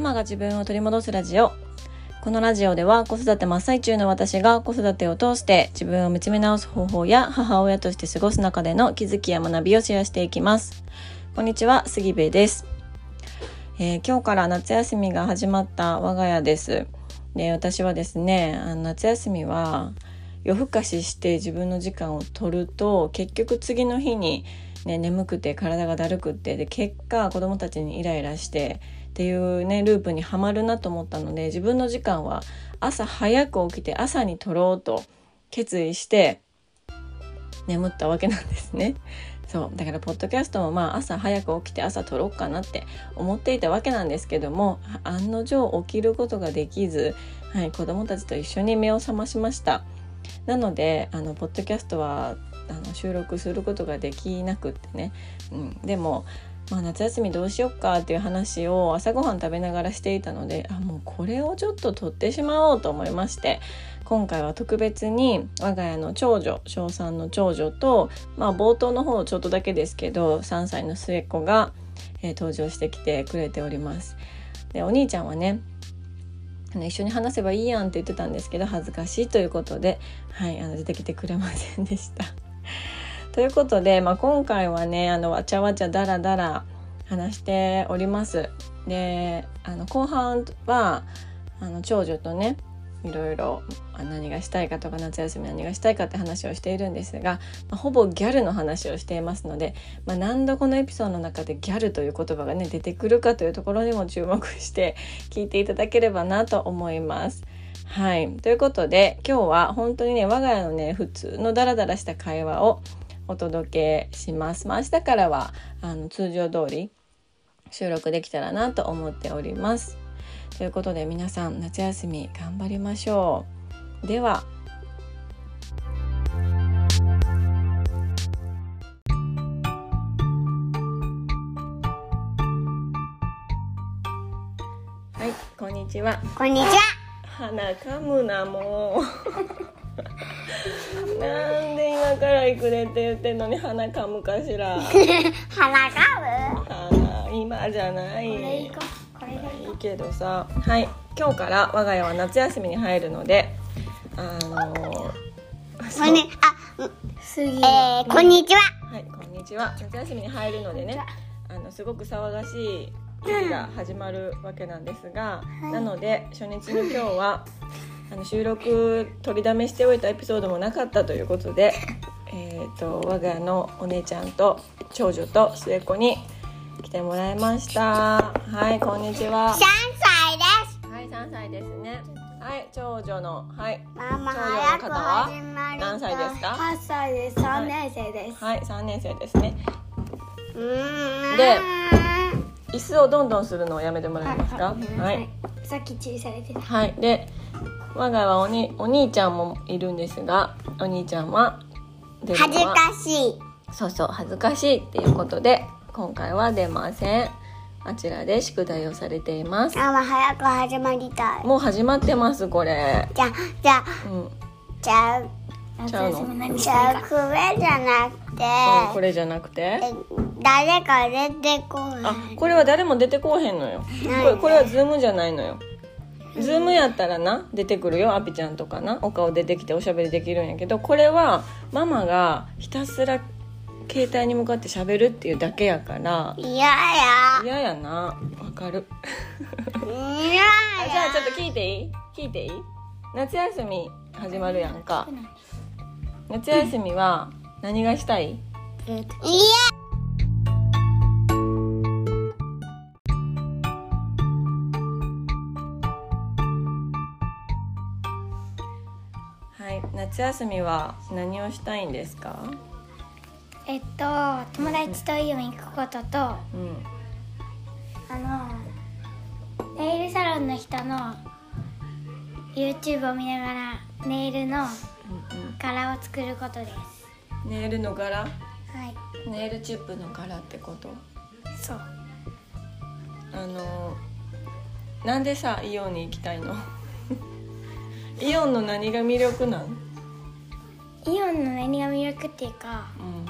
ママが自分を取り戻すラジオ。このラジオでは子育て真っ最中の私が子育てを通して自分を見つめ直す方法や母親として過ごす中での気づきや学びをシェアしていきます。こんにちは杉部です、えー今日から夏休みが始まった我が家です。で私はですねあの夏休みは夜更かしして自分の時間を取ると結局次の日に、ね、眠くて体がだるくってで結果子供たちにイライラしてっていうねループにはまるなと思ったので自分の時間は朝早く起きて朝に取ろうと決意して眠ったわけなんですね。そうだからポッドキャストもまあ朝早く起きて朝撮ろうかなって思っていたわけなんですけども案の定起きることができず、はい、子供たちと一緒に目を覚ましました。なのであのポッドキャストはあの収録することができなくってね、うん、でも、まあ、夏休みどうしよっかっていう話を朝ごはん食べながらしていたのであもうこれをちょっと撮ってしまおうと思いまして今回は特別に我が家の長女小3の長女と、まあ、冒頭の方ちょっとだけですけど3歳の末っ子が、えー登場してきてくれております。でお兄ちゃんはねあの一緒に話せばいいやんって言ってたんですけど恥ずかしいということで、はい、あの出てきてくれませんでした。ということで、まあ、今回はねあのわちゃわちゃだらだら話しております。であの後半はあの長女とねいろいろ何がしたいかとか夏休み何がしたいかって話をしているんですが、まあほぼギャルの話をしていますので、まあ、何度このエピソードの中でギャルという言葉がね出てくるかというところにも注目して聞いていただければなと思います。はいということで今日は本当にね我が家のね普通のダラダラした会話をお届けします。まあ、明日からはあの通常通り収録できたらなと思っております。ということで皆さん夏休み頑張りましょう。でははいこんにちは。こんにちは。鼻かむなもう なんで今から行くねって言ってんのに鼻かむかしら。鼻か鼻今じゃない。む。これいこう。これがいい。いいけどさ。はい。今日から我が家は夏休みに入るのであのこそうれね、あ、うん杉えー、こんにちは。はいこんにちは。夏休みに入るのでねあのすごく騒がしい日が始まるわけなんですが、なので初日の今日はあの収録取りだめしておいたエピソードもなかったということで、えー、と我が家のお姉ちゃんと長女と末っ子に来てもらいました。はいこんにちは。三歳です。はい3歳ですね。はい長女のはい。ママ長女の方は？何歳ですか？8歳です。3年生です、はい3年生ですね。で椅子をどんどんするのをやめてもらえますか？はいさっき注意されてたはい。で我が家はおにお兄ちゃんもいるんですがお兄ちゃんは恥ずかしい。そうそう恥ずかしいっていうことで今回は出ません。あちらで宿題をされています。ママ早く始まりたい。もう始まってますこれ。じゃあ、じゃあ、うん、うん、じゃあ、ちゃうの？じゃあ、たいか。クエじゃなくて、これじゃなくて？え誰か出てこあ。これは誰も出てこうへんのよ。これこれは Zoom じゃないのよ Zoom やったらな出てくるよアピちゃんとかな。お顔出てきておしゃべりできるんやけどこれはママがひたすら携帯に向かってしゃべるっていうだけやから嫌や。嫌やな。わかる。嫌あじゃあや。ちょっと聞いていい？聞いていい？夏休み始まるやんか。夏休みは何がしたい？嫌はい夏休みは何をしたいんですか？えっと友達とイオン行くこととあうん。のネイルサロンの人の YouTube を見ながらネイルの柄を作ることです。ネイルの柄？はい。ネイルチップの柄ってこと？そう。あのなんでさイオンに行きたいの？イオンの何が魅力なん、イオンの何が魅力っていうかうん、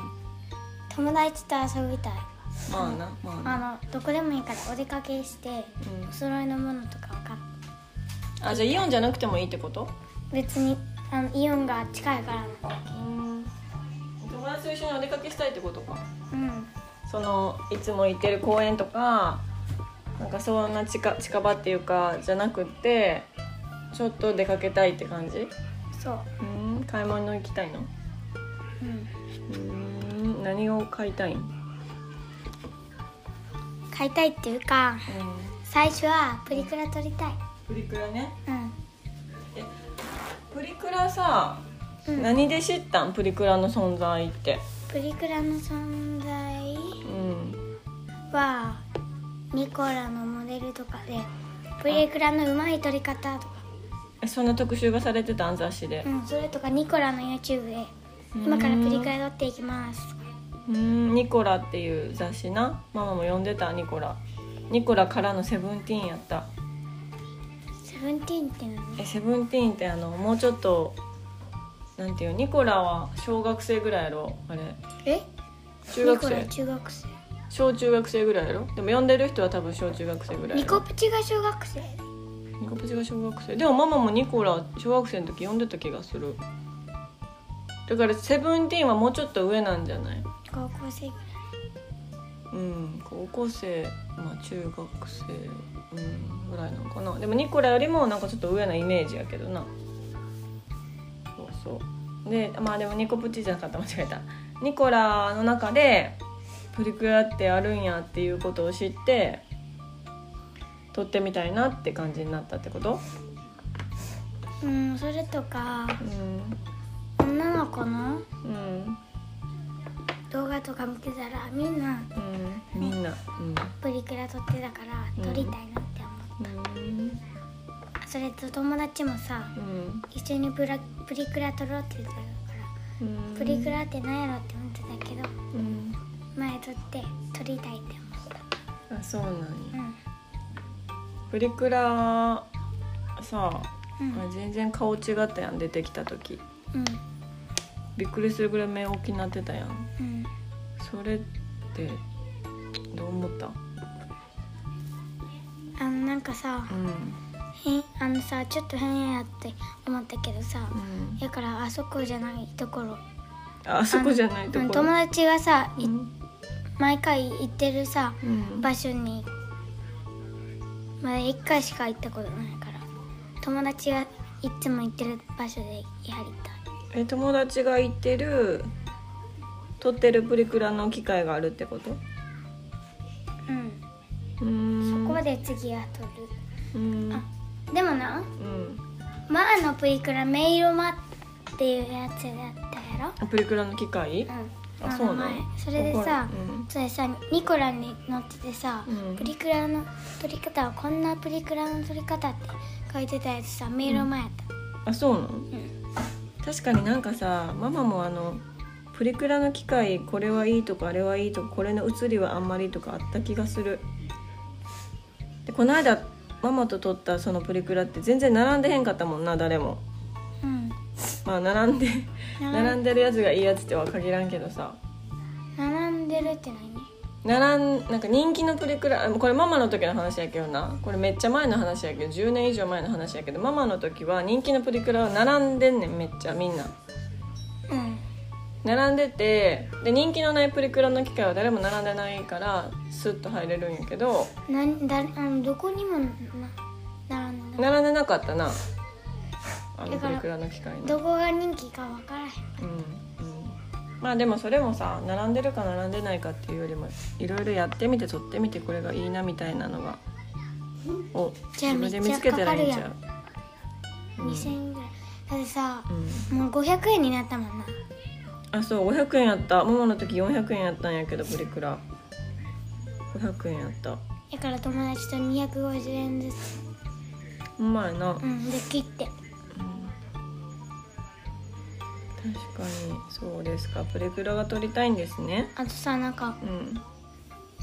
友達と遊びたい。まあなまあな。あのどこでもいいからお出かけして、うん。お揃いのものとか分かっあじゃあイオンじゃなくてもいいってこと？別にあのイオンが近いからな。うん。友達と一緒にお出かけしたいってことか。うん。そのいつも行ってる公園とかなんかそんな近近場っていうかじゃなくってちょっと出かけたいって感じ？そう。うん買い物行きたいの？うん。うん。何を買いたい？ん買いたいっていうか最初はプリクラ撮りたい。プリクラね？うん。プリクラさ、うん。何で知ったん？プリクラの存在って。プリクラの存在？うん。はニコラのモデルとかでプリクラのうまい撮り方とかえそんな特集がされてたん雑誌で。うんそれとかニコラの YouTube で今からプリクラ撮っていきます。うんニコラっていう雑誌な？ママも読んでたニコラ。ニコラからのセブンティーンやった。セブンティーンって何？えセブンティーンってあのもうちょっとなんていうニコラは小学生ぐらいやろ？あれ。え？中学ニコラ生中学生。小中学生ぐらいやろ？でも読んでる人は多分小中学生ぐらいニやろ。コプチが小学生ニコプチが小学生でもママもニコラ小学生の時読んでた気がする。だからセブンティーンはもうちょっと上なんじゃない？高校生ぐらい。うん。高校生まあ中学生うんぐらいなのかな。でもニコラよりもなんかちょっと上なイメージやけどな。そうそう。でまあでもニコプチじゃなかった。間違えた。ニコラの中でプリクラってあるんやっていうことを知って撮ってみたいなって感じになったってこと？うんそれとかうん女の子のうん動画とか見てたらみんなうん。みんな。うん。プリクラ撮ってたから撮りたいなって思う、うん。それと友達もさうん。一緒にプラプリクラ撮ろうって言ってたからうん。プリクラって何やろって思ってたけどうん。前撮って撮りたいって思あそうなんやプリクラさ、うん。全然顔違ったやん出てきた時。うん。びっくりするぐらい目大きなってたやん。うん。それってどう思った？あのなんかさうん。変あのさちょっと変やって思ったけどさうん。だからあそこじゃないところ。ああそこじゃないところ。うん友達がさ、毎回行ってるさうん。場所にまだ1回しか行ったことないから。友達がいつも行ってる場所でやりた。いえ友達が行ってる撮ってるプリクラの機会があるってこと？うん。うーん。そこで次は撮る。うん。あでもなうん。前のプリクラメイロマっていうやつだったやろ？プリクラの機械うんあそうなそれでさ、うん。それさニコラに載っててさ、うん。プリクラの撮り方はこんなプリクラの撮り方って書いてたやつさメイロマやった、あそうなの？うん。確かになんかさママもあのプリクラの機械これはいいとかあれはいいとかこれの写りはあんまりとかあった気がする。でこの間ママと撮ったそのプリクラって全然並んでへんかったもんな誰も。うんまあ並んで並んで。るやつがいいやつっては限らんけどさ。並んでるって何？並んなんか人気のプリクラあこれママの時の話やけどな。これめっちゃ前の話やけど10年以上前の話やけどママの時は人気のプリクラは並んでんねんめっちゃみんな。うん。並んでてで人気のないプリクラの機械は誰も並んでないからスッと入れるんやけど。なんだあのどこにもな並んでない。並んでなかったなあのプリクラの機械にどこが人気か分からへん。うんうん。まあでもそれもさ並んでるか並んでないかっていうよりもいろいろやってみて撮ってみてこれがいいなみたいなのがを自分で見つけたらいいんちゃう。2000円ぐらい。だってさうん。もう500円になったもんな。あそう500円やった。ママの時400円やったんやけどプリクラ。500円やった。だから友達と250円ずつ。うまいな、うんで切って確かにそうですか。プリクラが撮りたいんですね。あとさなんかうん。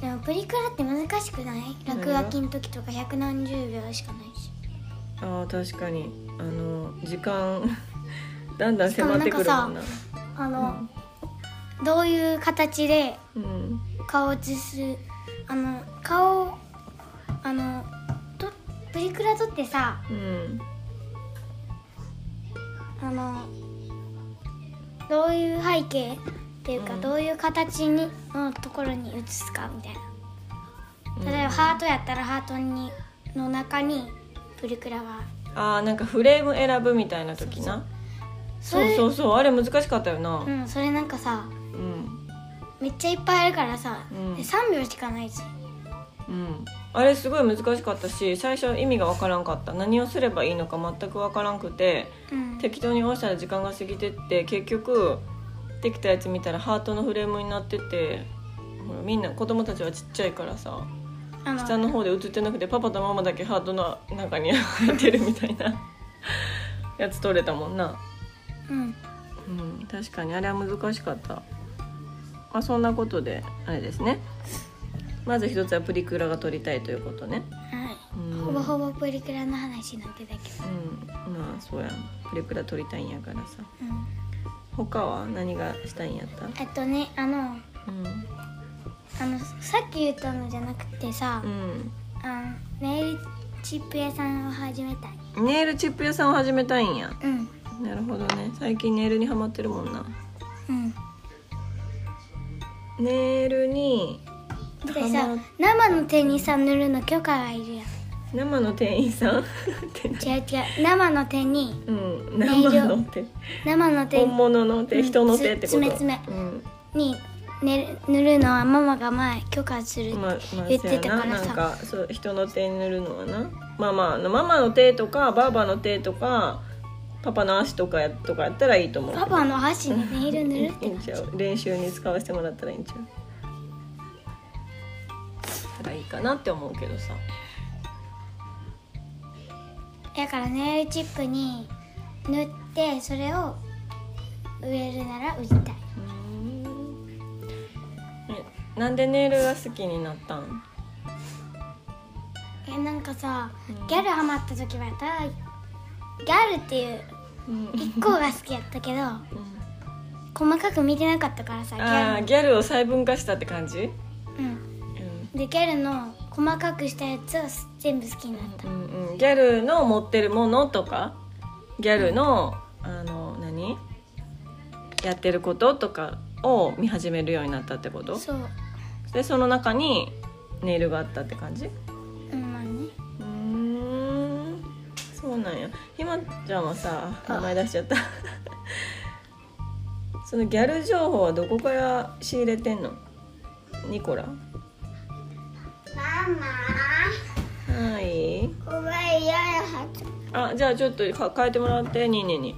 でもプリクラって難しくない？何が？落書きの時とか百何十秒しかないし。あー確かに。あの時間 だんだん迫ってくるもんな。あの、どういう形でうん。顔写すあの顔あのとプリクラ撮ってさうん。あのどういう背景っていうか、うん。どういう形にのところに写すかみたいな。例えばハートやったらハートにの中にプリクラがあーなんかフレーム選ぶみたいな時な。そうれそうそうあれ難しかったよな。うんそれなんかさうん。めっちゃいっぱいあるからさ、うん。で3秒しかないし。うんあれすごい難しかったし最初意味がわからんかった。何をすればいいのか全くわからんくてうん。適当に押したら時間が過ぎてって結局できたやつ見たらハートのフレームになっててほらみんな子供たちはちっちゃいからさ下の方で映ってなくてパパとママだけハートの中に入ってるみたいな。やつ撮れたもんな。うん。うん確かに。あれは難しかった。まあそんなことであれですねまず一つはプリクラが撮りたいということね。はい、うん。ほぼほぼプリクラの話になってたけど。うん。まあそうやん。プリクラ撮りたいんやからさ。うん。他は何がしたいんやった？えっとねあのうん。あのさっき言ったのじゃなくてさ、うん。あのネイルチップ屋さんを始めたい。ネイルチップ屋さんを始めたいんや。うん。なるほどね。最近ネイルにハマってるもんな。うん。ネイルにでさ生の手にさ塗るの許可がいるやん。生の店員さん？っ て違う違う生の手にうん生の手。生の手。本物の手うん人の手ってこと？つつめつめうん。にね塗るのはママが前許可するってまあまあ言ってたそうやな。なんかそう人の手に塗るのはな。まあまああのママの手とかバーバの手とかパパの足とかやとかやったらいいと思うパパの箸にネイル塗るっていいんちゃう？練習に使わせてもらったらいいんちゃう？それはいいかなって思うけどさ。だからネイルチップに塗ってそれを植えるなら売りたい。えなんでネイルが好きになったん？えなんかさ、うん。ギャルハマった時はやったらギャルっていううん。一個が好きやったけど細かく見てなかったからさギあャル。あギャルを細分化したって感じ？うんでギャルの細かくしたやつを全部好きになった。うんうんギャルの持ってるものとか？ギャルのあの何？やってることとかを見始めるようになったってこと？そう。でその中にネイルがあったって感じ？うんまあね。うーん。そうなんや。ひまちゃんはさ名前出しちゃった。そのギャル情報はどこから仕入れてんの？ニコラ？マはい。マこれ嫌なはず。あじゃあちょっとか変えてもらって。ニーニーに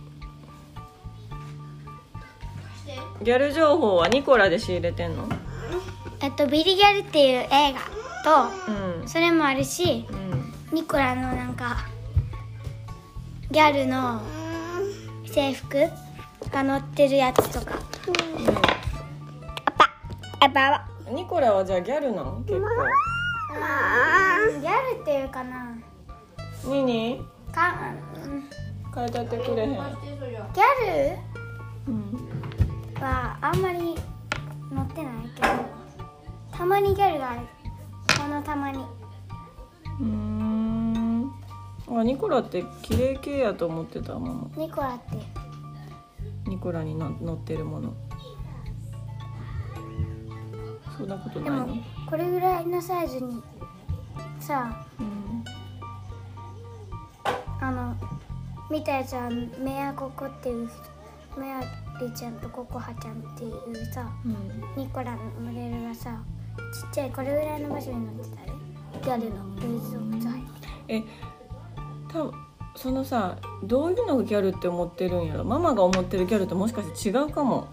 ギャル情報はニコラで仕入れてんの？えっとビリギャルっていう映画うん。とそれもあるしうん。ニコラのなんかギャルの制服が載ってるやつとか。あばニコラはじゃあギャルなの結構ギャルっていうかな。ニーニ？かうん。ー変えたってくれへん、ギャうん、ルはあんまり載ってないけど。たまにギャルがある。このたまに。うーん。あニコラって綺麗系やと思ってたママニコラって。ニコラにの乗ってるもの。そんなことでないの？もこれぐらいのサイズにさうん。あの見たやつはメアココっていうメアリちゃんとココハちゃんっていうさうん。ニコラのモデルがさちっちゃいこれぐらいの場所に乗ってたで。ギャルのルーズソックス履いてえ多分そのさどういうのがギャルって思ってるんやろ？ママが思ってるギャルともしかして違うかも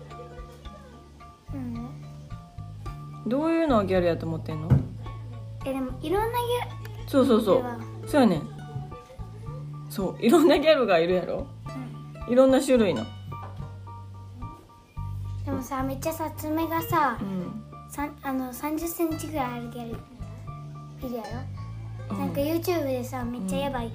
のはギャルやと思ってんの？えでもいろんなギそうそうそう。そうやねん。そう。いろんなギャルがいるやろ？うん。いろんな種類の。でもさめっちゃさ爪がさうん。あの3 0センチぐらいあるギャルいるやろ、なんか YouTube でさめっちゃやばい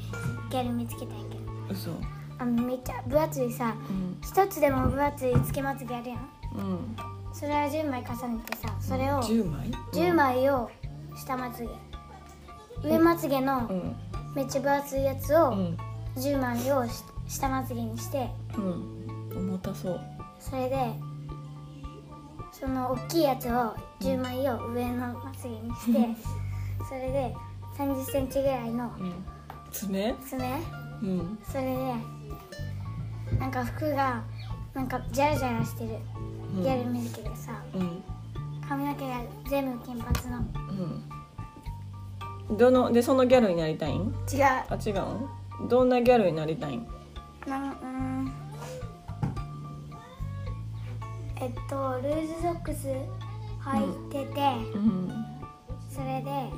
ギャル見つけたんやけど。嘘。うあのめっちゃ分厚いさん。一つでも分厚いつけまつげあるやん。うんそれは10枚重ねてさそれを10枚？10枚を下まつげ。上まつげのうん。めっちゃ分厚いやつをうん。10枚をし下まつげにしてうん。重たそう。それでその大きいやつを10枚を上のまつげにしてそれで3 0センチぐらいのうん。爪？爪？うん。それでなんか服がなんかジャラジャラしてるギャル見るけどさうん。髪の毛が全部金髪の。うん。どのでそのギャルになりたいん？違う。あ違う？んどんなギャルになりたいん？なんうん。えっとルーズソックス履いてて、うん。それで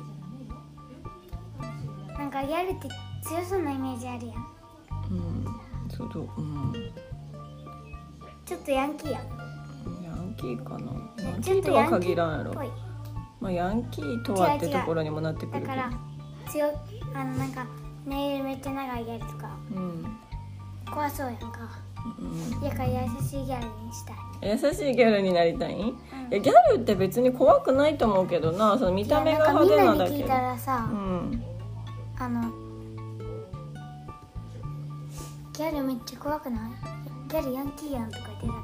なんかギャルって強そうなイメージあるやん。うん。そうどう。うん。ちょっとヤンキーやんキーかな。ヤンキーとは限らんやろまあヤンキーとはってところにもなってくるけど。だから強あのなんかネイルめっちゃ長いギャルとか。うん。怖そうやんか。うん。だから優しいギャルにしたい。優しいギャルになりたい？ん、いやギャルって別に怖くないと思うけどな。その見た目が派手なんなに聞いたらさ、うん。あのギャルめっちゃ怖くない？ギャルヤンキーやんとか言ってた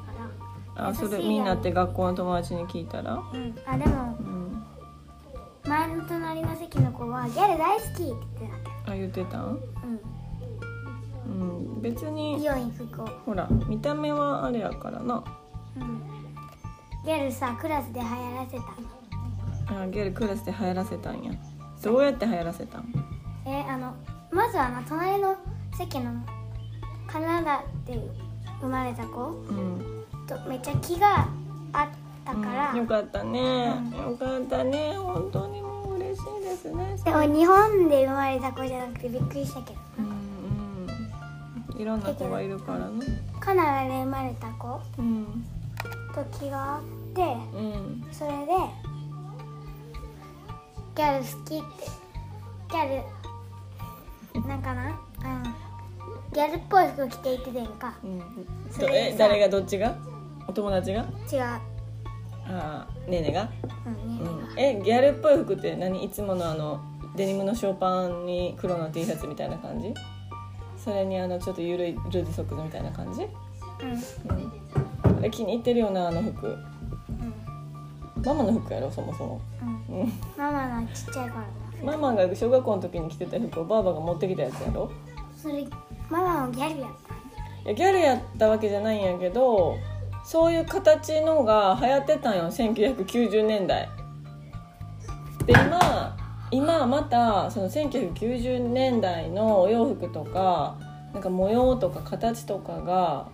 あそれみんなって学校の友達に聞いたら？うん。あでもうん前の隣の席の子はギャル大好きって言ってた。あ言ってた？ん。けうん。別うんに美容院行く子ほら見た目はあれやからな。うん。ギャルさクラスで流行らせたの。あギャルクラスで流行らせたんや。どうやって流行らせたん？えあのまずあの隣の席のカナダで生まれた子？うんとめっちゃ気があったから、うんよかったね、うん。よかったね。本当にもう嬉しいですね。でも日本で生まれた子じゃなくてびっくりしたけど。うんうん。いろんな子がいるからね。カナダで生まれた子うんと気があってうん。それでギャル好きってギャルなんかな？うん。ギャルっぽい服着ていっててんか。うん。え誰が？どっちが？お友達が？違う。ああねえねが、うんねうん、えギャルっぽい服って何？いつものあのデニムのショーパンに黒の T シャツみたいな感じ？それにあのちょっとゆるいルーズソックスみたいな感じ、うん。うん、あれ気に入ってるよなあの服。うん。ママの服やろそもそも、うん。うん、ママのちっちゃい頃のママが小学校の時に着てた服をばあばが持ってきたやつやろ？それママもギャルやったいやギャルやったわけじゃないんやけどそういう形のが流行ってたんよ1990年代。で今今またその1990年代のお洋服とかなんか模様とか形とかが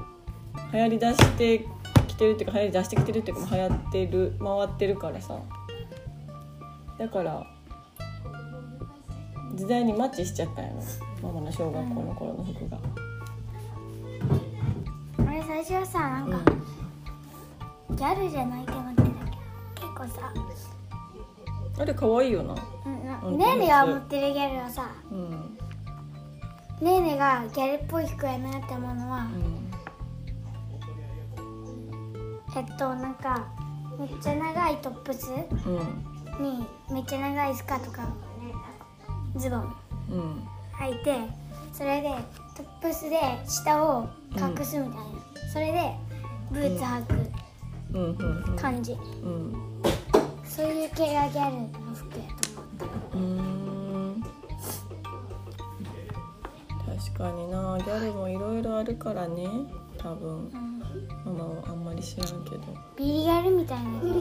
流行りだしてきてるっていうか流行り出してきてるっていうか流行ってる回ってるからさ。だから時代にマッチしちゃったんやろママの小学校の頃の服が。あれ最初はさなんか、ギャルじゃないと思ってたけど結構さあれ可愛いよな。うんねーねが持ってるギャルはさうん。ねーねがギャルっぽい服やなって思うのは、えっとなんかめっちゃ長いトップスうん。にめっちゃ長いスカートかズボンうん。履いてそれでトップスで下を隠すみたいな、それでブーツ履くうん。うん。うん。感じ、うん。そういう系がギャルの服やと思ったうーん。確かにな、ギャルもいろいろあるからね。多分。うんママはあんまり知らんけど。ビリギャルみたいなうん。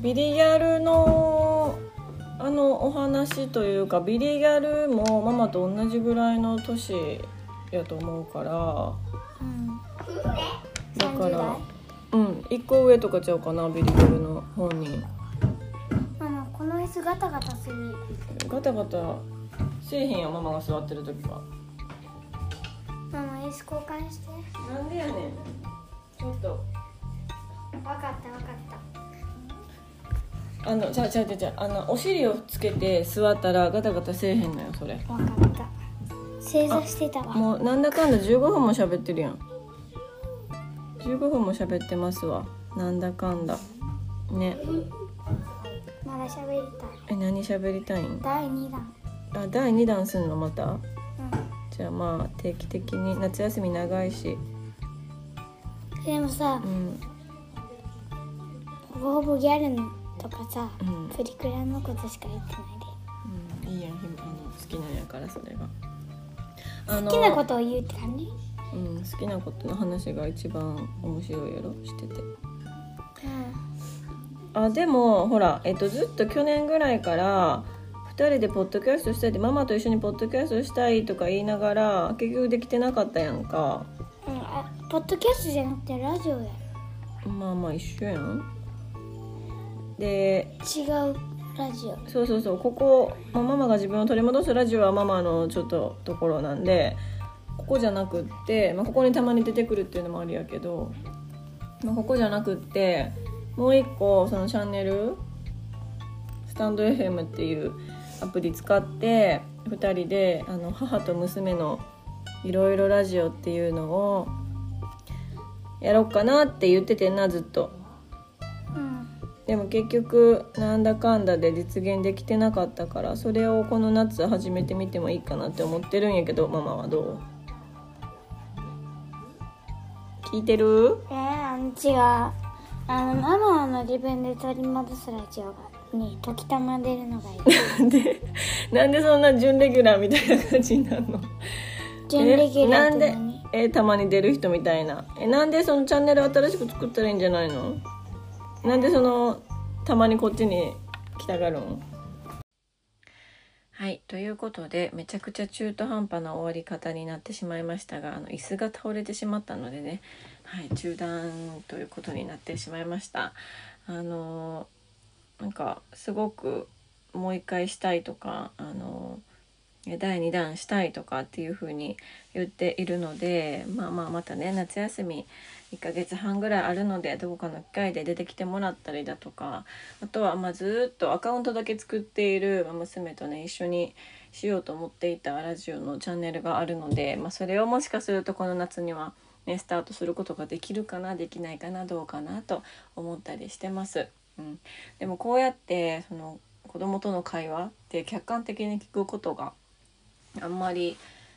ビリギャルの。あのお話というかビリギャルもママと同じぐらいの年やと思うからうんだか30ら代？うん。一個上とかちゃうかなビリギャルの本人。ママこの椅子ガタガタする。ガタガタせえへんよママが座ってる時は。ママ椅子交換して。なんでやねん。ちょっと。分かった分かった。あのじゃあじゃあじゃあじゃああのお尻をつけて座ったらガタガタせえへんのよそれ。分かった。正座してたわ。もうなんだかんだ15分も喋ってるやん15分も喋ってますわ。なんだかんだ。ね。まだ喋りたい。え何喋りたいん？第2弾。あ第2弾すんのまた？うん。じゃあまあ定期的に夏休み長いし。でもさうん。ほぼほぼギャルのとかさ、うん。プリクラのことしか言ってないで。うん。いいやんひあの好きなんやからそれが。好きなことを言うって感じ？うん、好きなことの話が一番面白いやろしてて。うあでもほら、えっと、ずっと去年ぐらいから2人でポッドキャストしたいってママと一緒にポッドキャストしたいとか言いながら結局できてなかったやんか。ん、うん、あポッドキャストじゃなくてラジオや。まあまあ一緒やん。で違うラジオ。そうそうそうここ、まあ、ママが自分を取り戻すラジオはママのちょっとところなんでここじゃなくって、まあ、ここにたまに出てくるっていうのもあるやけど、まあ、ここじゃなくってもう一個そのチャンネルスタンド FM っていうアプリ使って2人であの母と娘のいろいろラジオっていうのをやろうかなって言っててんなずっと。うんでも結局なんだかんだで実現できてなかったからそれをこの夏始めてみてもいいかなって思ってるんやけどママはどう？聞いてる？えー、あの違う。あのママの自分で取り戻すラジオがに時たま出るのがいい。な んでなんでそんな準レギュラーみたいな感じになるの？準レギュラーってえなんで何えたまに出る人みたいな。えなんでそのチャンネル新しく作ったらいいんじゃないの？なんでそのたまにこっちに来たがるん？はいということでめちゃくちゃ中途半端な終わり方になってしまいましたがあの椅子が倒れてしまったのでね、はい、中断ということになってしまいました。あのなんかすごくもう一回したいとかあの第2弾したいとかっていう風に言っているのでまあまあまたね夏休み1ヶ月半ぐらいあるのでどこかの機会で出てきてもらったりだとかあとはまあずっとアカウントだけ作っている娘とね一緒にしようと思っていたラジオのチャンネルがあるので、まあ、それをもしかするとこの夏には、ね、スタートすることができるかなできないかなどうかなと思ったりしてます。うん、でもこうやってその子供との会話って客観的に聞くことがあんまり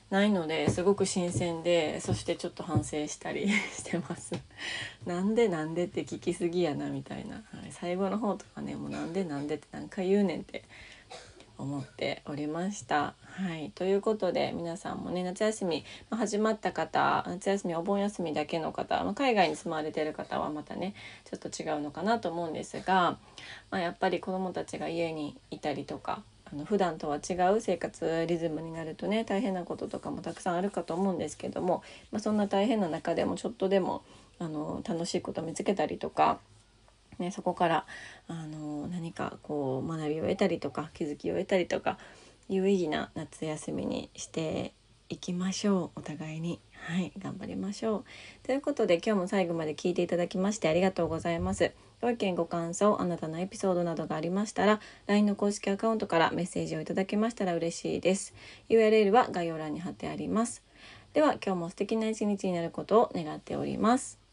ないのですごく新鮮でそしてちょっと反省したり してます。なんでなんでって聞きすぎやなみたいな、はい、最後の方とかねもうなんでなんでって何回言うねんって思っておりました。はい、ということで皆さんもね夏休み、まあ始まった方夏休みお盆休みだけの方、まあ海外に住まれてる方はまたねちょっと違うのかなと思うんですが、まあ、やっぱり子どもたちが家にいたりとかあの普段とは違う生活リズムになるとね大変なこととかもたくさんあるかと思うんですけども、まあ、そんな大変な中でもちょっとでもあの楽しいこと見つけたりとか。ね、そこからあの何かこう学びを得たりとか気づきを得たりとか有意義な夏休みにしていきましょう。お互いに。はい頑張りましょう。ということで今日も最後まで聞いていただきましてありがとうございます。ご意見ご感想あなたのエピソードなどがありましたら LINE の公式アカウントからメッセージをいただけましたら嬉しいです。URL は概要欄に貼ってあります。では今日も素敵な一日になることを願っております。